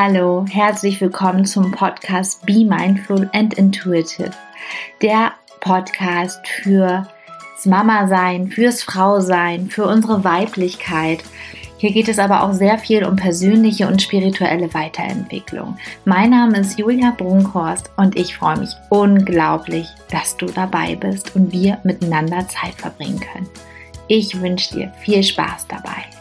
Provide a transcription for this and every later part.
Hallo, herzlich willkommen zum Podcast Be Mindful and Intuitive. Der Podcast fürs Mama-Sein, fürs Frau-Sein, für unsere Weiblichkeit. Hier geht es aber auch sehr viel um persönliche und spirituelle Weiterentwicklung. Mein Name ist Julia Brunkhorst und ich freue mich unglaublich, dass du dabei bist und wir miteinander Zeit verbringen können. Ich wünsche dir viel Spaß dabei.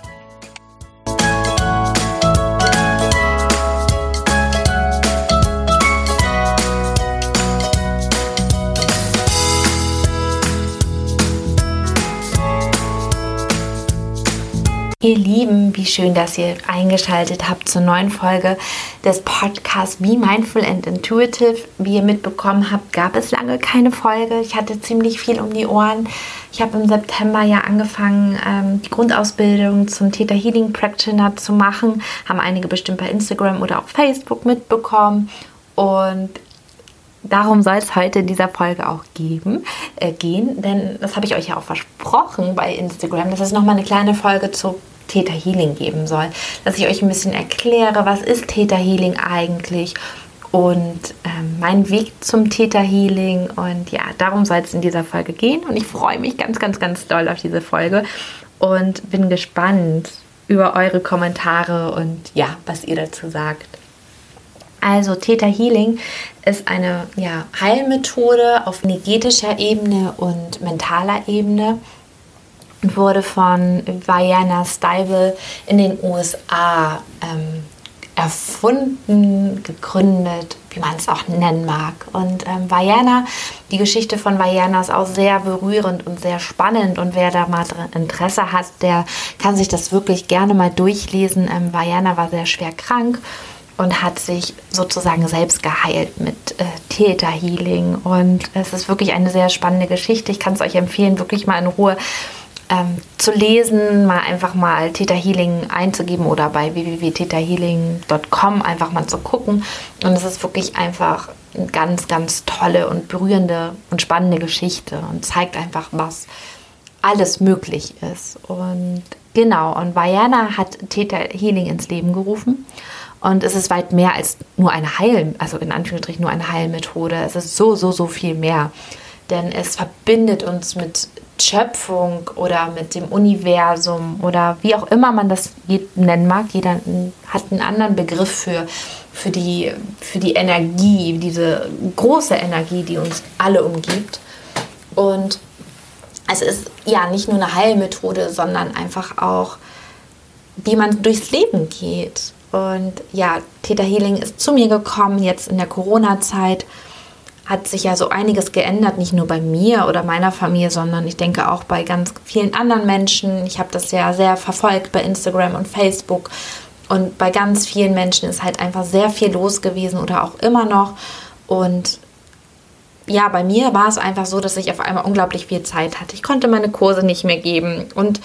Ihr Lieben, wie schön, dass ihr eingeschaltet habt zur neuen Folge des Podcasts Be Mindful and Intuitive. Wie ihr mitbekommen habt, gab es lange keine Folge. Ich hatte ziemlich viel um die Ohren. Ich habe im September ja angefangen, ähm, die Grundausbildung zum Theta Healing Practitioner zu machen. Haben einige bestimmt bei Instagram oder auch Facebook mitbekommen. Und darum soll es heute in dieser Folge auch geben, äh, gehen, denn das habe ich euch ja auch versprochen bei Instagram, dass es nochmal eine kleine Folge zu Theta Healing geben soll, dass ich euch ein bisschen erkläre, was ist Theta Healing eigentlich und ähm, mein Weg zum Theta Healing und ja, darum soll es in dieser Folge gehen. Und ich freue mich ganz, ganz, ganz doll auf diese Folge und bin gespannt über eure Kommentare und ja, was ihr dazu sagt. Also Theta Healing ist eine ja, Heilmethode auf energetischer Ebene und mentaler Ebene wurde von Diana Stiebel in den USA ähm, erfunden, gegründet, wie man es auch nennen mag. Und ähm, Vajana, die Geschichte von Vajana ist auch sehr berührend und sehr spannend. Und wer da mal Interesse hat, der kann sich das wirklich gerne mal durchlesen. Ähm, Vajana war sehr schwer krank und hat sich sozusagen selbst geheilt mit äh, Theta Healing. Und es ist wirklich eine sehr spannende Geschichte. Ich kann es euch empfehlen, wirklich mal in Ruhe ähm, zu lesen, mal einfach mal Theta Healing einzugeben oder bei www.thetahealing.com einfach mal zu gucken. Und es ist wirklich einfach eine ganz, ganz tolle und berührende und spannende Geschichte und zeigt einfach, was alles möglich ist. Und genau, und Vajana hat Theta Healing ins Leben gerufen. Und es ist weit mehr als nur eine Heil, also in Anführungsstrichen nur eine Heilmethode. Es ist so, so, so viel mehr. Denn es verbindet uns mit Schöpfung oder mit dem Universum oder wie auch immer man das nennen mag. Jeder hat einen anderen Begriff für, für, die, für die Energie, diese große Energie, die uns alle umgibt. Und es ist ja nicht nur eine Heilmethode, sondern einfach auch, wie man durchs Leben geht. Und ja, Theta Healing ist zu mir gekommen jetzt in der Corona-Zeit hat sich ja so einiges geändert, nicht nur bei mir oder meiner Familie, sondern ich denke auch bei ganz vielen anderen Menschen. Ich habe das ja sehr verfolgt bei Instagram und Facebook und bei ganz vielen Menschen ist halt einfach sehr viel los gewesen oder auch immer noch. Und ja, bei mir war es einfach so, dass ich auf einmal unglaublich viel Zeit hatte. Ich konnte meine Kurse nicht mehr geben und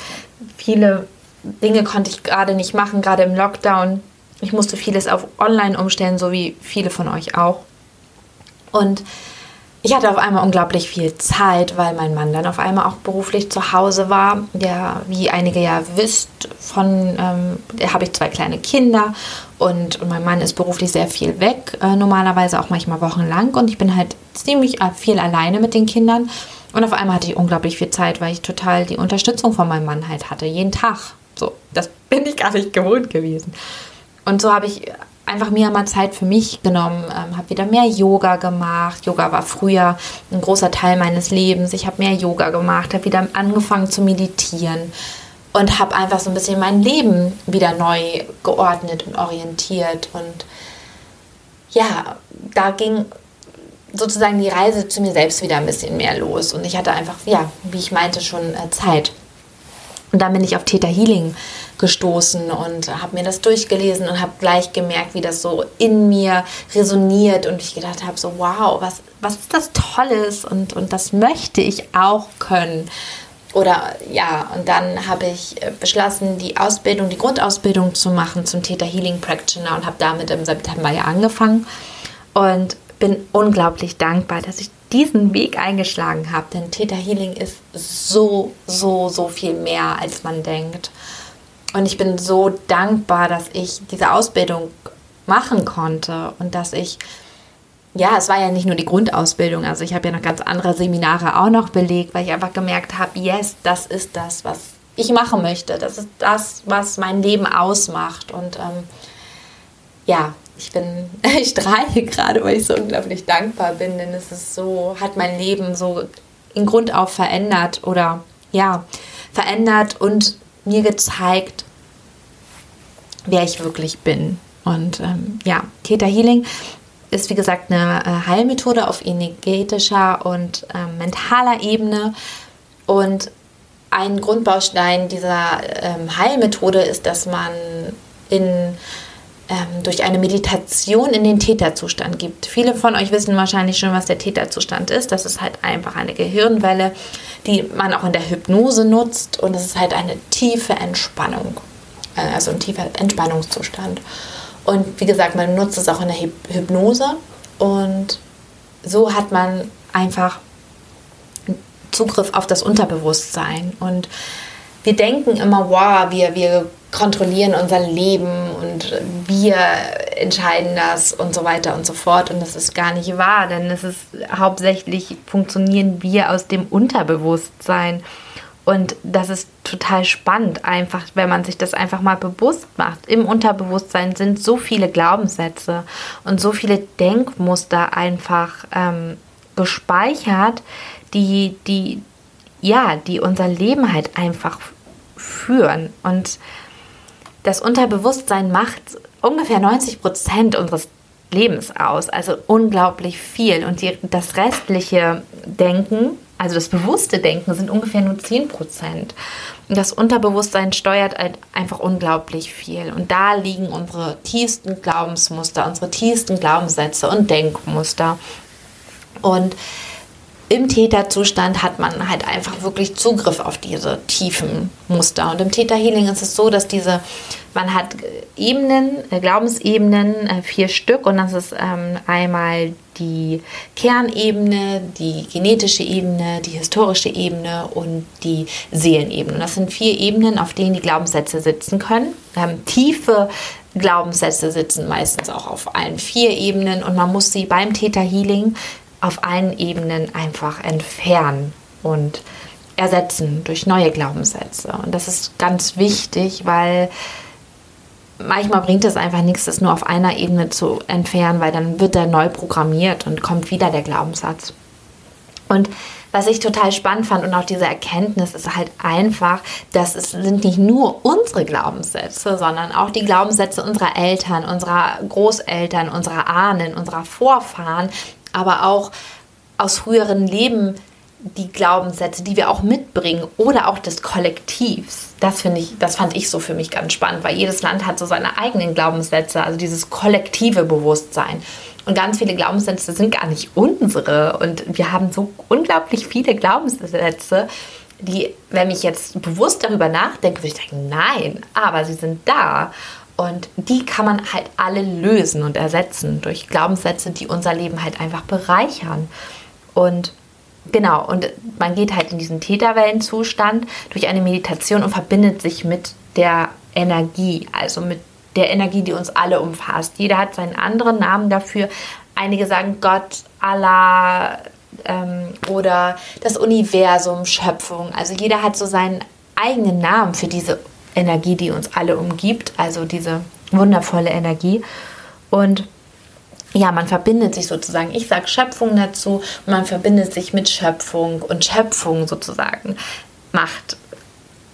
viele Dinge konnte ich gerade nicht machen, gerade im Lockdown. Ich musste vieles auf Online umstellen, so wie viele von euch auch. Und ich hatte auf einmal unglaublich viel Zeit, weil mein Mann dann auf einmal auch beruflich zu Hause war. Der, wie einige ja wisst, von, ähm, habe ich zwei kleine Kinder und, und, mein Mann ist beruflich sehr viel weg, äh, normalerweise auch manchmal wochenlang und ich bin halt ziemlich viel alleine mit den Kindern. Und auf einmal hatte ich unglaublich viel Zeit, weil ich total die Unterstützung von meinem Mann halt hatte, jeden Tag. So, das bin ich gar nicht gewohnt gewesen. Und so habe ich einfach mir mal Zeit für mich genommen, ähm, habe wieder mehr Yoga gemacht. Yoga war früher ein großer Teil meines Lebens. Ich habe mehr Yoga gemacht, habe wieder angefangen zu meditieren und habe einfach so ein bisschen mein Leben wieder neu geordnet und orientiert. Und ja, da ging sozusagen die Reise zu mir selbst wieder ein bisschen mehr los. Und ich hatte einfach, ja, wie ich meinte, schon äh, Zeit. Und dann bin ich auf Theta Healing gestoßen und habe mir das durchgelesen und habe gleich gemerkt, wie das so in mir resoniert und ich gedacht habe, so wow, was, was ist das Tolles und, und das möchte ich auch können. Oder ja, und dann habe ich äh, beschlossen, die Ausbildung, die Grundausbildung zu machen zum Theta Healing Practitioner und habe damit im September ja angefangen und bin unglaublich dankbar, dass ich diesen Weg eingeschlagen habe, denn Theta Healing ist so, so, so viel mehr, als man denkt. Und ich bin so dankbar, dass ich diese Ausbildung machen konnte und dass ich ja, es war ja nicht nur die Grundausbildung, also ich habe ja noch ganz andere Seminare auch noch belegt, weil ich einfach gemerkt habe, yes, das ist das, was ich machen möchte. Das ist das, was mein Leben ausmacht. Und ähm, ja, ich bin, ich strahle gerade, weil ich so unglaublich dankbar bin, denn es ist so, hat mein Leben so in Grund auf verändert oder ja, verändert und mir gezeigt, wer ich wirklich bin. Und ähm, ja, Theta Healing ist wie gesagt eine äh, Heilmethode auf energetischer und äh, mentaler Ebene. Und ein Grundbaustein dieser ähm, Heilmethode ist, dass man in, ähm, durch eine Meditation in den Täterzustand gibt. Viele von euch wissen wahrscheinlich schon, was der Täterzustand ist. Das ist halt einfach eine Gehirnwelle, die man auch in der Hypnose nutzt. Und es ist halt eine tiefe Entspannung, äh, also ein tiefer Entspannungszustand. Und wie gesagt, man nutzt es auch in der Hypnose und so hat man einfach Zugriff auf das Unterbewusstsein. Und wir denken immer, wow, wir, wir kontrollieren unser Leben und wir entscheiden das und so weiter und so fort. Und das ist gar nicht wahr, denn es ist hauptsächlich funktionieren wir aus dem Unterbewusstsein. Und das ist total spannend, einfach, wenn man sich das einfach mal bewusst macht. Im Unterbewusstsein sind so viele Glaubenssätze und so viele Denkmuster einfach ähm, gespeichert, die, die, ja, die unser Leben halt einfach führen. Und das Unterbewusstsein macht ungefähr 90 Prozent unseres Lebens aus, also unglaublich viel. Und die, das restliche Denken, also das bewusste Denken, sind ungefähr nur 10 Prozent. Und das Unterbewusstsein steuert halt einfach unglaublich viel. Und da liegen unsere tiefsten Glaubensmuster, unsere tiefsten Glaubenssätze und Denkmuster. Und im Täterzustand hat man halt einfach wirklich Zugriff auf diese tiefen Muster. Und im Täterhealing ist es so, dass diese, man hat Ebenen, äh, Glaubensebenen, äh, vier Stück, und das ist ähm, einmal die Kernebene, die genetische Ebene, die historische Ebene und die Seelenebene. Das sind vier Ebenen, auf denen die Glaubenssätze sitzen können. Ähm, tiefe Glaubenssätze sitzen meistens auch auf allen vier Ebenen und man muss sie beim Täterhealing auf allen Ebenen einfach entfernen und ersetzen durch neue Glaubenssätze. Und das ist ganz wichtig, weil manchmal bringt es einfach nichts, das nur auf einer Ebene zu entfernen, weil dann wird er neu programmiert und kommt wieder der Glaubenssatz. Und was ich total spannend fand und auch diese Erkenntnis ist halt einfach, dass es sind nicht nur unsere Glaubenssätze, sondern auch die Glaubenssätze unserer Eltern, unserer Großeltern, unserer Ahnen, unserer Vorfahren, aber auch aus früheren Leben die Glaubenssätze, die wir auch mitbringen oder auch des Kollektivs. Das finde ich, das fand ich so für mich ganz spannend, weil jedes Land hat so seine eigenen Glaubenssätze, also dieses kollektive Bewusstsein. Und ganz viele Glaubenssätze sind gar nicht unsere. Und wir haben so unglaublich viele Glaubenssätze, die, wenn ich jetzt bewusst darüber nachdenke, würde ich denken, nein, aber sie sind da. Und die kann man halt alle lösen und ersetzen durch Glaubenssätze, die unser Leben halt einfach bereichern. Und genau, und man geht halt in diesen Täterwellenzustand durch eine Meditation und verbindet sich mit der Energie, also mit der Energie, die uns alle umfasst. Jeder hat seinen anderen Namen dafür. Einige sagen Gott, Allah ähm, oder das Universum, Schöpfung. Also jeder hat so seinen eigenen Namen für diese Energie, die uns alle umgibt, also diese wundervolle Energie. Und ja, man verbindet sich sozusagen, ich sage Schöpfung dazu, man verbindet sich mit Schöpfung und Schöpfung sozusagen macht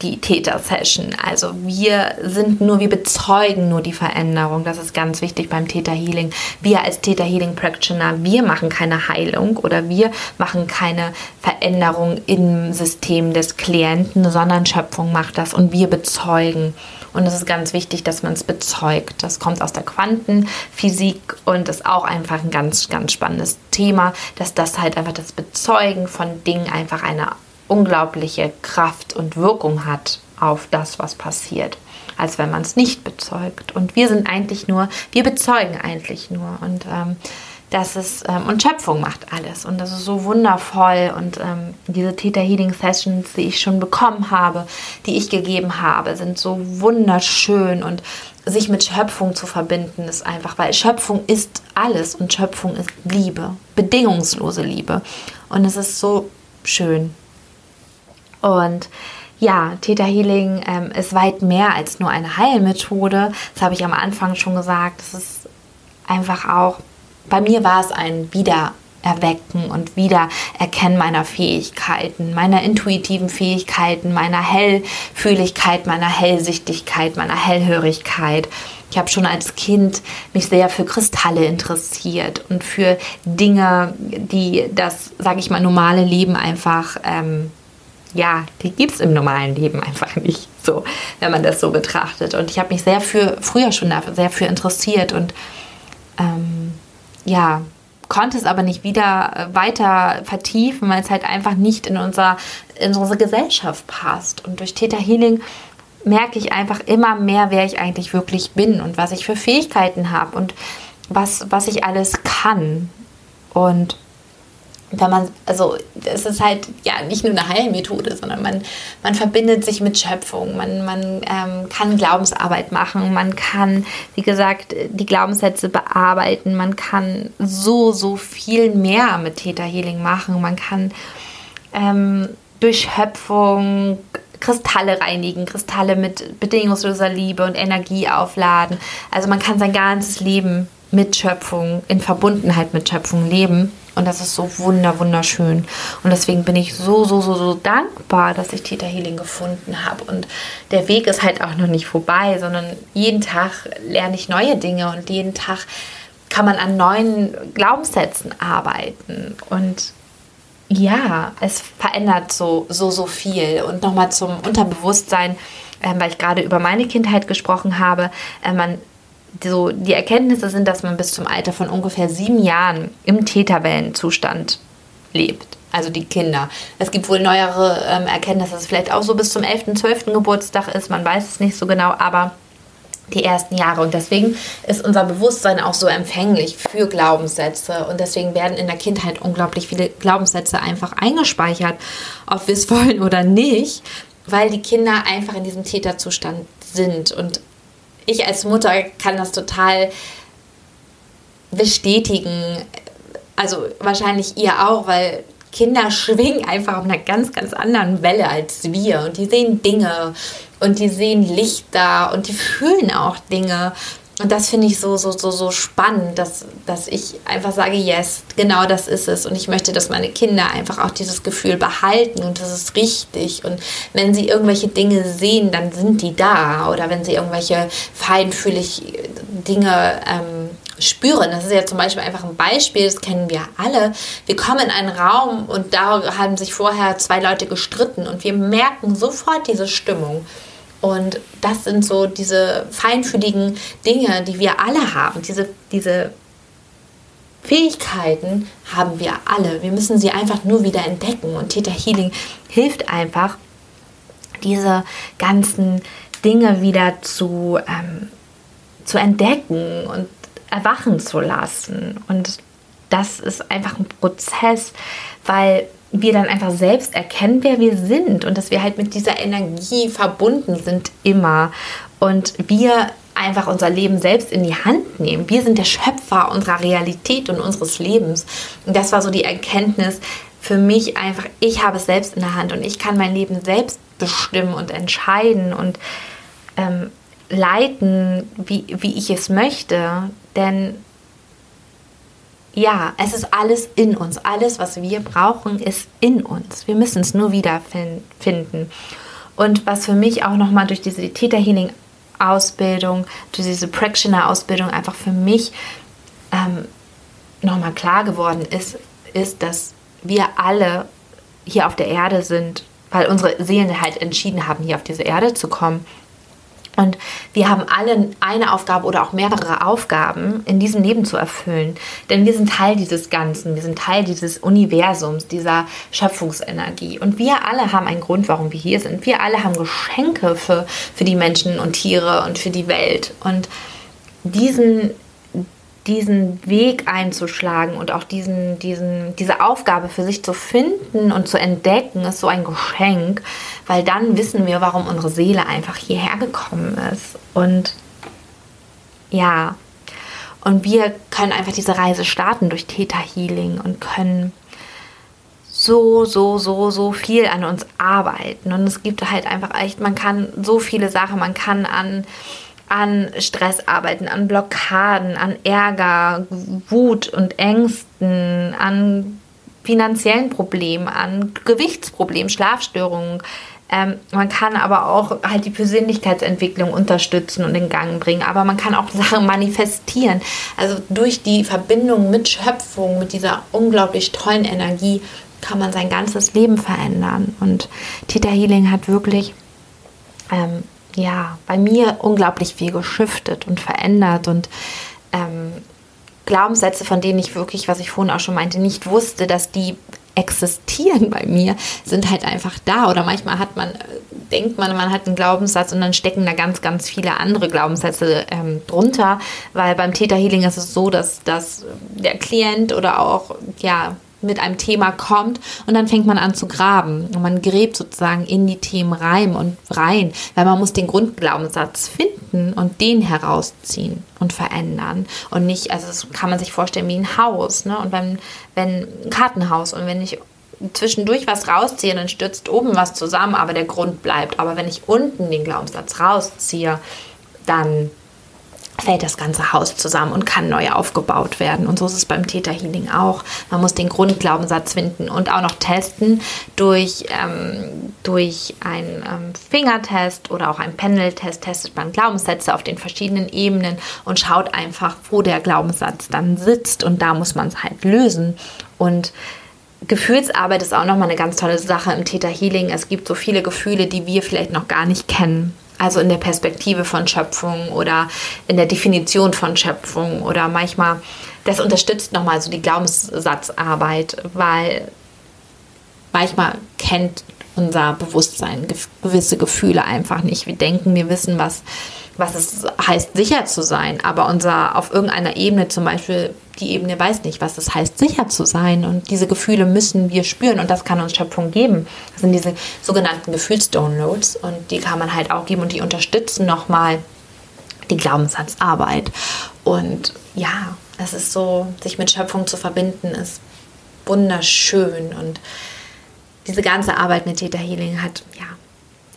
die Täter-Session. Also wir sind nur, wir bezeugen nur die Veränderung. Das ist ganz wichtig beim Täter-Healing. Wir als Täter-Healing-Practitioner, wir machen keine Heilung oder wir machen keine Veränderung im System des Klienten, sondern Schöpfung macht das und wir bezeugen. Und es ist ganz wichtig, dass man es bezeugt. Das kommt aus der Quantenphysik und ist auch einfach ein ganz, ganz spannendes Thema, dass das halt einfach das Bezeugen von Dingen einfach eine unglaubliche Kraft und Wirkung hat auf das, was passiert, als wenn man es nicht bezeugt. Und wir sind eigentlich nur, wir bezeugen eigentlich nur. Und ähm, dass es ähm, und Schöpfung macht alles. Und das ist so wundervoll. Und ähm, diese Theta Healing Sessions, die ich schon bekommen habe, die ich gegeben habe, sind so wunderschön. Und sich mit Schöpfung zu verbinden ist einfach, weil Schöpfung ist alles. Und Schöpfung ist Liebe, bedingungslose Liebe. Und es ist so schön und ja, Theta Healing ähm, ist weit mehr als nur eine Heilmethode. Das habe ich am Anfang schon gesagt. Es ist einfach auch bei mir war es ein Wiedererwecken und Wiedererkennen meiner Fähigkeiten, meiner intuitiven Fähigkeiten, meiner Hellfühligkeit, meiner Hellsichtigkeit, meiner Hellhörigkeit. Ich habe schon als Kind mich sehr für Kristalle interessiert und für Dinge, die das, sage ich mal, normale Leben einfach, ähm, ja, die gibt es im normalen Leben einfach nicht so, wenn man das so betrachtet. Und ich habe mich sehr für, früher schon sehr für interessiert und ähm, ja, konnte es aber nicht wieder äh, weiter vertiefen, weil es halt einfach nicht in, unser, in unsere Gesellschaft passt. Und durch Theta Healing merke ich einfach immer mehr, wer ich eigentlich wirklich bin und was ich für Fähigkeiten habe und was, was ich alles kann. Und wenn man, also es ist halt ja nicht nur eine Heilmethode, sondern man, man verbindet sich mit Schöpfung, man, man ähm, kann Glaubensarbeit machen, man kann, wie gesagt, die Glaubenssätze bearbeiten, man kann so, so viel mehr mit Theta Healing machen, man kann ähm, durch Schöpfung Kristalle reinigen, Kristalle mit bedingungsloser Liebe und Energie aufladen. Also man kann sein ganzes Leben mit Schöpfung, in Verbundenheit mit Schöpfung leben. Und das ist so wunder, wunderschön. Und deswegen bin ich so, so, so, so dankbar, dass ich Theta Healing gefunden habe. Und der Weg ist halt auch noch nicht vorbei, sondern jeden Tag lerne ich neue Dinge und jeden Tag kann man an neuen Glaubenssätzen arbeiten. Und ja, es verändert so, so, so viel. Und nochmal zum Unterbewusstsein, äh, weil ich gerade über meine Kindheit gesprochen habe, äh, man so die Erkenntnisse sind, dass man bis zum Alter von ungefähr sieben Jahren im Täterwellenzustand lebt. Also die Kinder. Es gibt wohl neuere ähm, Erkenntnisse, dass es vielleicht auch so bis zum 11., 12. Geburtstag ist. Man weiß es nicht so genau, aber die ersten Jahre. Und deswegen ist unser Bewusstsein auch so empfänglich für Glaubenssätze. Und deswegen werden in der Kindheit unglaublich viele Glaubenssätze einfach eingespeichert, ob wir es wollen oder nicht, weil die Kinder einfach in diesem Täterzustand sind. Und ich als Mutter kann das total bestätigen. Also wahrscheinlich ihr auch, weil Kinder schwingen einfach auf einer ganz, ganz anderen Welle als wir. Und die sehen Dinge und die sehen Lichter und die fühlen auch Dinge. Und das finde ich so, so, so, so spannend, dass, dass ich einfach sage, yes, genau das ist es. Und ich möchte, dass meine Kinder einfach auch dieses Gefühl behalten und das ist richtig. Und wenn sie irgendwelche Dinge sehen, dann sind die da. Oder wenn sie irgendwelche feinfühlig Dinge ähm, spüren. Das ist ja zum Beispiel einfach ein Beispiel, das kennen wir alle. Wir kommen in einen Raum und da haben sich vorher zwei Leute gestritten und wir merken sofort diese Stimmung. Und das sind so diese feinfühligen Dinge, die wir alle haben. Diese, diese Fähigkeiten haben wir alle. Wir müssen sie einfach nur wieder entdecken. Und Theta Healing hilft einfach, diese ganzen Dinge wieder zu, ähm, zu entdecken und erwachen zu lassen. Und das ist einfach ein Prozess, weil wir dann einfach selbst erkennen, wer wir sind und dass wir halt mit dieser Energie verbunden sind immer und wir einfach unser Leben selbst in die Hand nehmen. Wir sind der Schöpfer unserer Realität und unseres Lebens. Und das war so die Erkenntnis für mich einfach, ich habe es selbst in der Hand und ich kann mein Leben selbst bestimmen und entscheiden und ähm, leiten, wie, wie ich es möchte. Denn ja, es ist alles in uns. Alles, was wir brauchen, ist in uns. Wir müssen es nur wiederfinden. Und was für mich auch nochmal durch diese Theta Healing Ausbildung, durch diese Practitioner Ausbildung einfach für mich ähm, nochmal klar geworden ist, ist, dass wir alle hier auf der Erde sind, weil unsere Seelen halt entschieden haben, hier auf diese Erde zu kommen und wir haben alle eine Aufgabe oder auch mehrere Aufgaben in diesem Leben zu erfüllen. Denn wir sind Teil dieses Ganzen, wir sind Teil dieses Universums, dieser Schöpfungsenergie. Und wir alle haben einen Grund, warum wir hier sind. Wir alle haben Geschenke für, für die Menschen und Tiere und für die Welt. Und diesen, diesen Weg einzuschlagen und auch diesen, diesen, diese Aufgabe für sich zu finden und zu entdecken, ist so ein Geschenk, weil dann wissen wir, warum unsere Seele einfach hierher gekommen ist. Und ja, und wir können einfach diese Reise starten durch Theta Healing und können so, so, so, so viel an uns arbeiten. Und es gibt halt einfach echt, man kann so viele Sachen, man kann an, an Stress arbeiten, an Blockaden, an Ärger, Wut und Ängsten, an finanziellen Problemen, an Gewichtsproblemen, Schlafstörungen, ähm, man kann aber auch halt die Persönlichkeitsentwicklung unterstützen und in Gang bringen. Aber man kann auch Sachen manifestieren. Also durch die Verbindung mit Schöpfung, mit dieser unglaublich tollen Energie, kann man sein ganzes Leben verändern. Und Theta Healing hat wirklich, ähm, ja, bei mir unglaublich viel geschiftet und verändert und ähm, Glaubenssätze, von denen ich wirklich, was ich vorhin auch schon meinte, nicht wusste, dass die existieren bei mir, sind halt einfach da. Oder manchmal hat man, denkt man, man hat einen Glaubenssatz und dann stecken da ganz, ganz viele andere Glaubenssätze ähm, drunter. Weil beim Theta Healing ist es so, dass, dass der Klient oder auch, ja, mit einem Thema kommt und dann fängt man an zu graben und man gräbt sozusagen in die Themen rein und rein, weil man muss den Grundglaubenssatz finden und den herausziehen und verändern und nicht, also das kann man sich vorstellen wie ein Haus, ne? Und wenn, wenn ein Kartenhaus und wenn ich zwischendurch was rausziehe, dann stürzt oben was zusammen, aber der Grund bleibt. Aber wenn ich unten den Glaubenssatz rausziehe, dann fällt das ganze Haus zusammen und kann neu aufgebaut werden. Und so ist es beim Theta Healing auch. Man muss den Grundglaubenssatz finden und auch noch testen durch, ähm, durch einen ähm, Fingertest oder auch einen Pendeltest. Testet man Glaubenssätze auf den verschiedenen Ebenen und schaut einfach, wo der Glaubenssatz dann sitzt. Und da muss man es halt lösen. Und Gefühlsarbeit ist auch nochmal eine ganz tolle Sache im Theta Healing. Es gibt so viele Gefühle, die wir vielleicht noch gar nicht kennen. Also in der Perspektive von Schöpfung oder in der Definition von Schöpfung oder manchmal, das unterstützt nochmal so die Glaubenssatzarbeit, weil manchmal kennt unser Bewusstsein gewisse Gefühle einfach nicht. Wir denken, wir wissen, was, was es heißt, sicher zu sein, aber unser auf irgendeiner Ebene zum Beispiel die Ebene weiß nicht, was es heißt, sicher zu sein. Und diese Gefühle müssen wir spüren und das kann uns Schöpfung geben. Das sind diese sogenannten Gefühlsdownloads und die kann man halt auch geben und die unterstützen nochmal die Glaubenssatzarbeit. Und ja, es ist so, sich mit Schöpfung zu verbinden, ist wunderschön und diese ganze Arbeit mit Theta Healing hat, ja,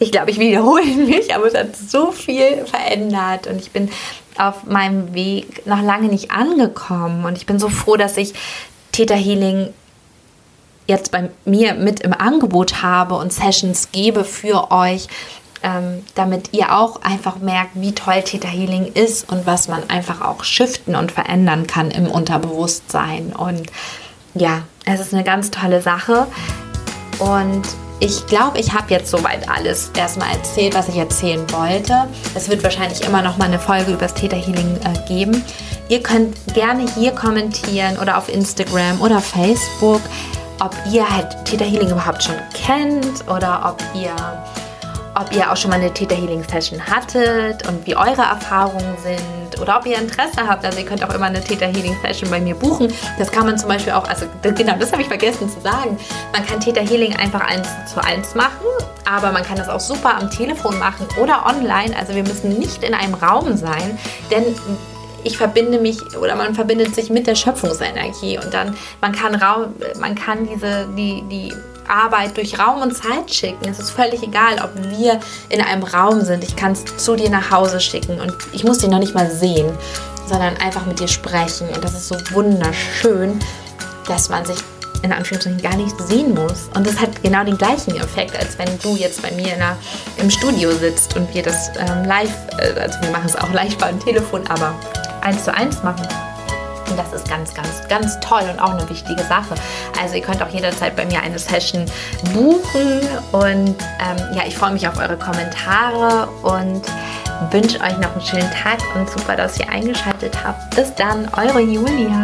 ich glaube, ich wiederhole mich, aber es hat so viel verändert und ich bin auf meinem Weg noch lange nicht angekommen. Und ich bin so froh, dass ich Theta Healing jetzt bei mir mit im Angebot habe und Sessions gebe für euch, ähm, damit ihr auch einfach merkt, wie toll Theta Healing ist und was man einfach auch shiften und verändern kann im Unterbewusstsein. Und ja, es ist eine ganz tolle Sache. Und ich glaube, ich habe jetzt soweit alles erstmal erzählt, was ich erzählen wollte. Es wird wahrscheinlich immer noch mal eine Folge über das Theta Healing äh, geben. Ihr könnt gerne hier kommentieren oder auf Instagram oder Facebook, ob ihr halt Theta Healing überhaupt schon kennt oder ob ihr ob ihr auch schon mal eine Theta Healing Session hattet und wie eure Erfahrungen sind oder ob ihr Interesse habt. Also ihr könnt auch immer eine Theta Healing Session bei mir buchen. Das kann man zum Beispiel auch, also genau, das habe ich vergessen zu sagen. Man kann Theta Healing einfach eins zu eins machen, aber man kann das auch super am Telefon machen oder online. Also wir müssen nicht in einem Raum sein, denn ich verbinde mich oder man verbindet sich mit der Schöpfungsenergie und dann man kann Raum, man kann diese die die Arbeit durch Raum und Zeit schicken. Es ist völlig egal, ob wir in einem Raum sind. Ich kann es zu dir nach Hause schicken und ich muss dich noch nicht mal sehen, sondern einfach mit dir sprechen. Und das ist so wunderschön, dass man sich in Anführungszeichen gar nicht sehen muss. Und das hat genau den gleichen Effekt, als wenn du jetzt bei mir der, im Studio sitzt und wir das ähm, live, äh, also wir machen es auch live beim Telefon, aber eins zu eins machen. Und das ist ganz, ganz, ganz toll und auch eine wichtige Sache. Also ihr könnt auch jederzeit bei mir eine Session buchen. Und ähm, ja, ich freue mich auf eure Kommentare und wünsche euch noch einen schönen Tag und super, dass ihr eingeschaltet habt. Bis dann, eure Julia.